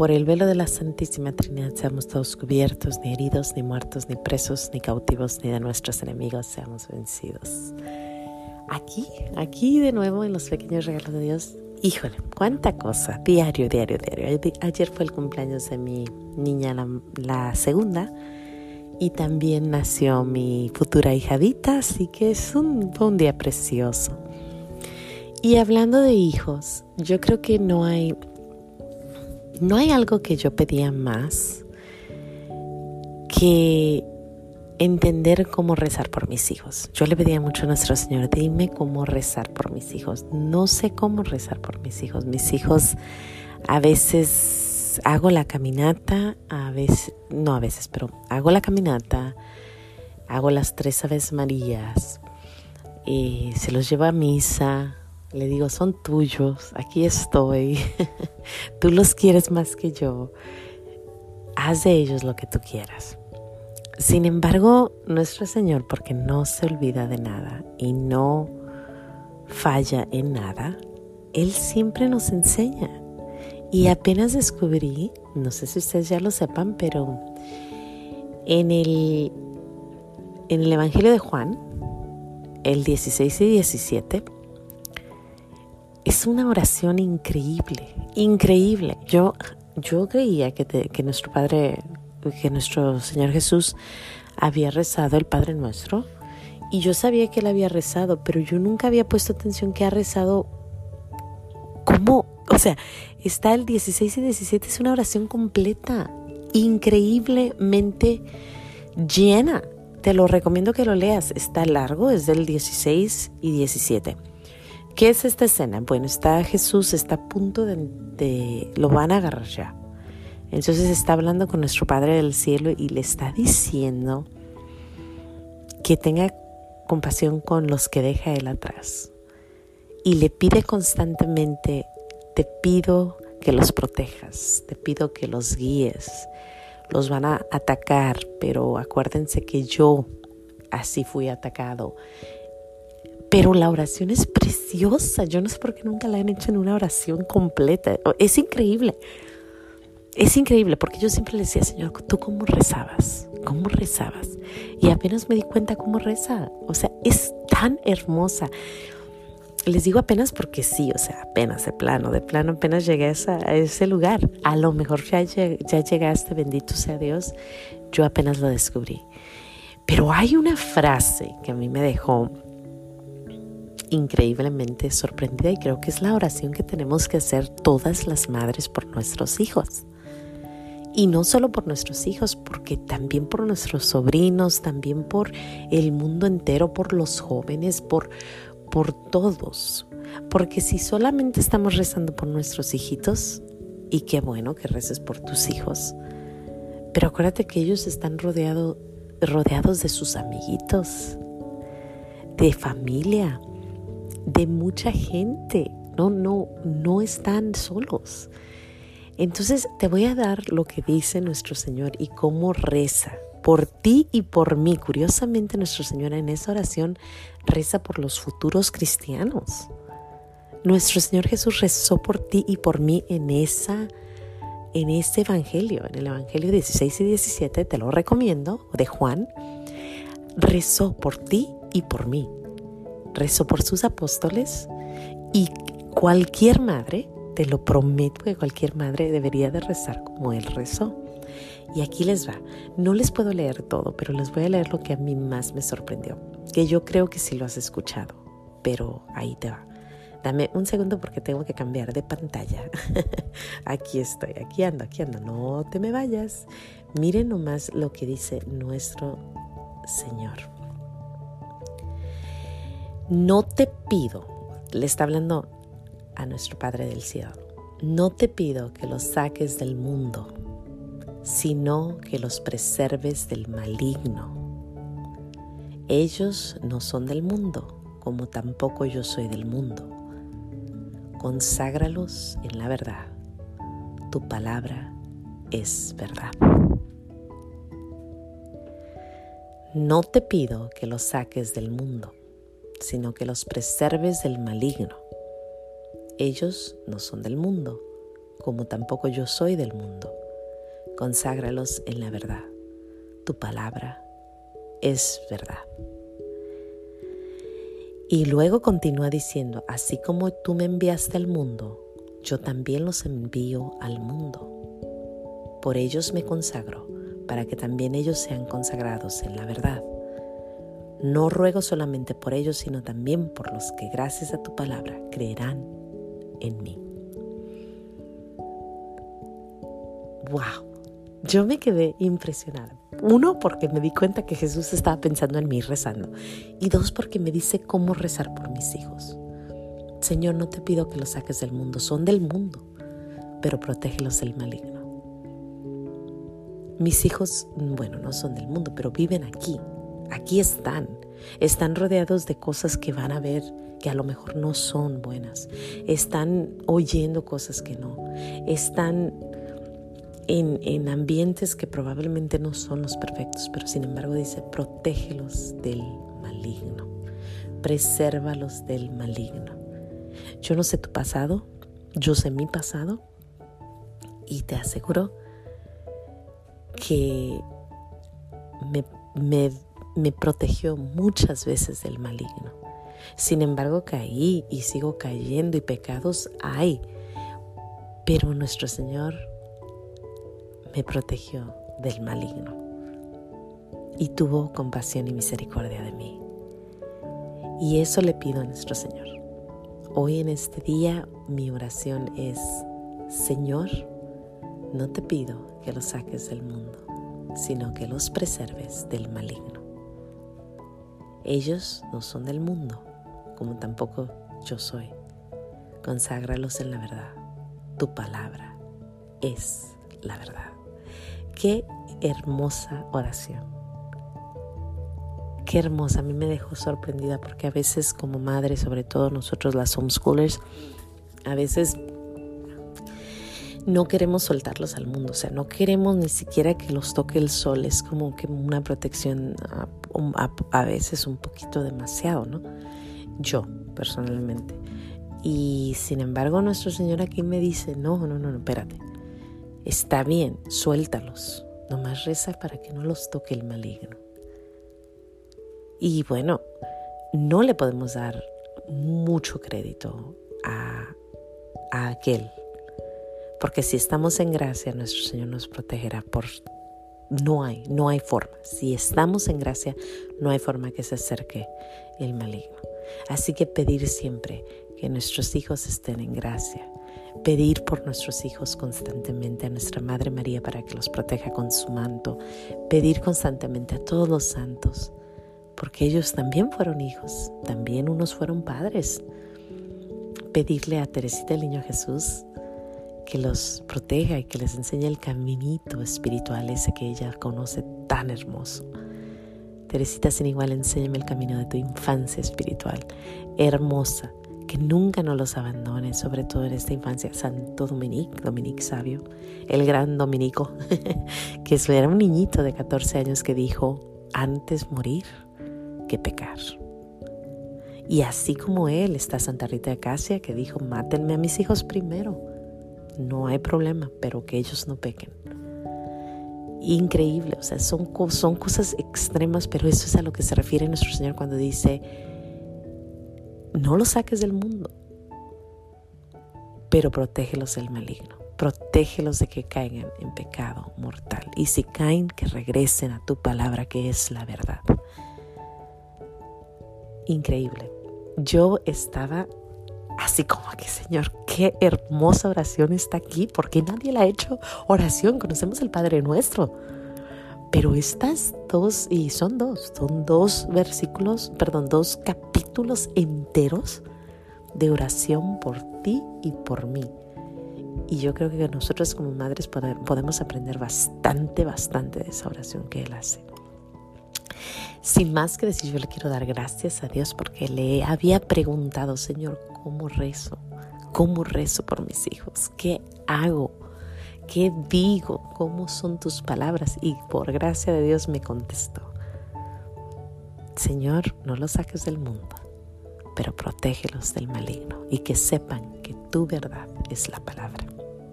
Por el velo de la Santísima Trinidad seamos todos cubiertos, ni heridos, ni muertos, ni presos, ni cautivos, ni de nuestros enemigos seamos vencidos. Aquí, aquí de nuevo en los pequeños regalos de Dios, híjole, cuánta cosa, diario, diario, diario. Ayer fue el cumpleaños de mi niña, la, segunda, y también nació mi futura hijadita, así que es un, fue un día precioso. Y hablando de hijos, yo creo que no hay no hay algo que yo pedía más que entender cómo rezar por mis hijos. Yo le pedía mucho a nuestro Señor, dime cómo rezar por mis hijos. No sé cómo rezar por mis hijos. Mis hijos a veces hago la caminata, a veces, no a veces, pero hago la caminata, hago las tres Aves Marías, y se los llevo a misa, le digo, son tuyos, aquí estoy, tú los quieres más que yo, haz de ellos lo que tú quieras. Sin embargo, nuestro Señor, porque no se olvida de nada y no falla en nada, Él siempre nos enseña. Y apenas descubrí, no sé si ustedes ya lo sepan, pero en el, en el Evangelio de Juan, el 16 y 17, es una oración increíble, increíble. Yo, yo creía que, que nuestro Padre, que nuestro Señor Jesús había rezado el Padre Nuestro y yo sabía que él había rezado, pero yo nunca había puesto atención que ha rezado como, o sea, está el 16 y 17, es una oración completa, increíblemente llena. Te lo recomiendo que lo leas, está largo, es del 16 y 17. ¿Qué es esta escena? Bueno, está Jesús, está a punto de, lo van a agarrar ya. Entonces está hablando con nuestro Padre del Cielo y le está diciendo que tenga compasión con los que deja Él atrás. Y le pide constantemente, te pido que los protejas, te pido que los guíes. Los van a atacar, pero acuérdense que yo así fui atacado pero la oración es preciosa. Yo no sé por qué nunca la han hecho en una oración completa. Es increíble. Es increíble porque yo siempre le decía, Señor, ¿tú cómo rezabas? ¿Cómo rezabas? Y apenas me di cuenta cómo reza. O sea, es tan hermosa. Les digo apenas porque sí, o sea, apenas de plano, de plano apenas llegué a, ese lugar. A lo mejor ya, ya llegaste, bendito sea Dios, yo apenas lo descubrí. Pero hay una frase que a mí me dejó increíblemente sorprendida y creo que es la oración que tenemos que hacer todas las madres por nuestros hijos. Y no solo por nuestros hijos, porque también por nuestros sobrinos, también por el mundo entero, por los jóvenes, por, por todos. Porque si solamente estamos rezando por nuestros hijitos, y qué bueno que reces por tus hijos, pero acuérdate que ellos están rodeado, rodeados de sus amiguitos, de familia, de mucha gente. No, no, no están solos. Entonces te voy a dar lo que dice nuestro Señor y cómo reza por ti y por mí. Curiosamente, nuestro Señor en esa oración reza por los futuros cristianos. Nuestro Señor Jesús rezó por ti y por mí en esa en este evangelio, en el evangelio 16 y 17, te lo recomiendo, de Juan, rezó por ti y por mí rezó por sus apóstoles y cualquier madre, te lo prometo que cualquier madre debería de rezar como él rezó. Y aquí les va. No les puedo leer todo, pero les voy a leer lo que a mí más me sorprendió, que yo creo que sí lo has escuchado, pero ahí te va. Dame un segundo porque tengo que cambiar de pantalla. aquí estoy, aquí ando, aquí ando. No te me vayas. Miren nomás lo que dice nuestro Señor. No te pido, le está hablando a nuestro Padre del Cielo, no te pido que los saques del mundo, sino que los preserves del maligno. Ellos no son del mundo, como tampoco yo soy del mundo. Conságralos en la verdad. Tu palabra es verdad. No te pido que los saques del mundo, sino que los preserves del maligno. Ellos no son del mundo, como tampoco yo soy del mundo. Conságralos en la verdad. Tu palabra es verdad. Y luego continúa diciendo, así como tú me enviaste al mundo, yo también los envío al mundo. Por ellos me consagro para que también ellos sean consagrados en la verdad. No ruego solamente por ellos, sino también por los que gracias a tu palabra creerán en mí. ¡Wow! Yo me quedé impresionada. Uno, porque me di cuenta que Jesús estaba pensando en mí rezando. Y dos, porque me dice cómo rezar por mis hijos. Señor, no te pido que los saques del mundo, son del mundo, pero protégelos del maligno. Mis hijos, bueno, no son del mundo, pero viven aquí. Aquí están. Están rodeados de cosas que van a ver que a lo mejor no son buenas. Están oyendo cosas que no. Están en, en, ambientes que probablemente no son los perfectos, pero sin embargo dice, protégelos del maligno, presérvalos del maligno. Yo no sé tu pasado, yo sé mi pasado y te aseguro que me, me, protegió muchas veces del maligno. Sin embargo, caí y sigo cayendo y pecados hay. Pero nuestro Señor me protegió del maligno y tuvo compasión y misericordia de mí. Y eso le pido a nuestro Señor. Hoy en este día mi oración es, Señor, no te pido que los saques del mundo, sino que los preserves del maligno. Ellos no son del mundo, como tampoco yo soy. Conságralos en la verdad. Tu palabra es la verdad. Qué hermosa oración. Qué hermosa. A mí me dejó sorprendida porque a veces como madre, sobre todo nosotros las homeschoolers, a veces no queremos soltarlos al mundo, o sea, no queremos ni siquiera que los toque el sol, es como que una protección a, veces un poquito demasiado, ¿no? Yo, personalmente. Y sin embargo, nuestro Señor aquí me dice, no, no, no, no, espérate, está bien, suéltalos, nomás reza para que no los toque el maligno. Y bueno, no le podemos dar mucho crédito a, a aquel porque si estamos en gracia, nuestro Señor nos protegerá por no hay, no hay forma. Si estamos en gracia, no hay forma que se acerque el maligno. Así que pedir siempre que nuestros hijos estén en gracia. Pedir por nuestros hijos constantemente a nuestra Madre María para que los proteja con su manto. Pedir constantemente a todos los santos, porque ellos también fueron hijos, también unos fueron padres. Pedirle a Teresita el Niño Jesús que los proteja y que les enseñe el caminito espiritual ese que ella conoce tan hermoso. Teresita sin igual, enséñame el camino de tu infancia espiritual, hermosa, que nunca nos los abandones, sobre todo en esta infancia. Santo Dominique, Dominique Sabio, el gran Dominico, que era un niñito de 14 años que dijo, antes morir que pecar. Y así como él está Santa Rita de Casia, que dijo, mátenme a mis hijos primero no hay problema, pero que ellos no pequen. Increíble, o sea, son, son cosas extremas, pero eso es a lo que se refiere nuestro Señor cuando dice, no los saques del mundo, pero protégelos del maligno, protégelos de que caigan en pecado mortal. Y si caen, que regresen a tu palabra que es la verdad. Increíble. Yo estaba así como que, Señor, qué hermosa oración está aquí, porque nadie la ha hecho oración, conocemos el Padre nuestro. Pero estas dos, y son dos, son dos versículos, perdón, dos capítulos enteros de oración por ti y por mí. Y yo creo que nosotros como madres podemos aprender bastante, bastante de esa oración que Él hace. Sin más que decir, yo le quiero dar gracias a Dios porque le había preguntado, Señor, ¿cómo rezo? ¿Cómo rezo por mis hijos? ¿Qué hago? ¿Qué digo? ¿Cómo son tus palabras? Y por gracia de Dios me contestó. Señor, no los saques del mundo, pero protégelos del maligno y que sepan que tu verdad es la palabra.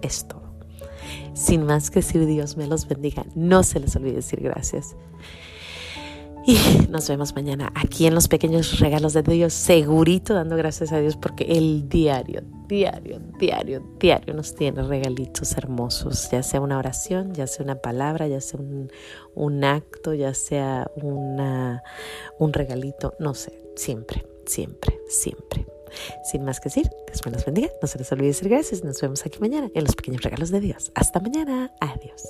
Es todo. Sin más que decir Dios me los bendiga, no se les olvide decir gracias. Y nos vemos mañana aquí en los pequeños regalos de Dios, segurito dando gracias a Dios porque el diario, diario, diario, diario nos tiene regalitos hermosos, ya sea una oración, ya sea una palabra, ya sea un, acto, ya sea un regalito, no sé, siempre, siempre, siempre. Sin más que decir, Dios me los bendiga, no se les olvide decir gracias, nos vemos aquí mañana en los pequeños regalos de Dios. Hasta mañana, adiós.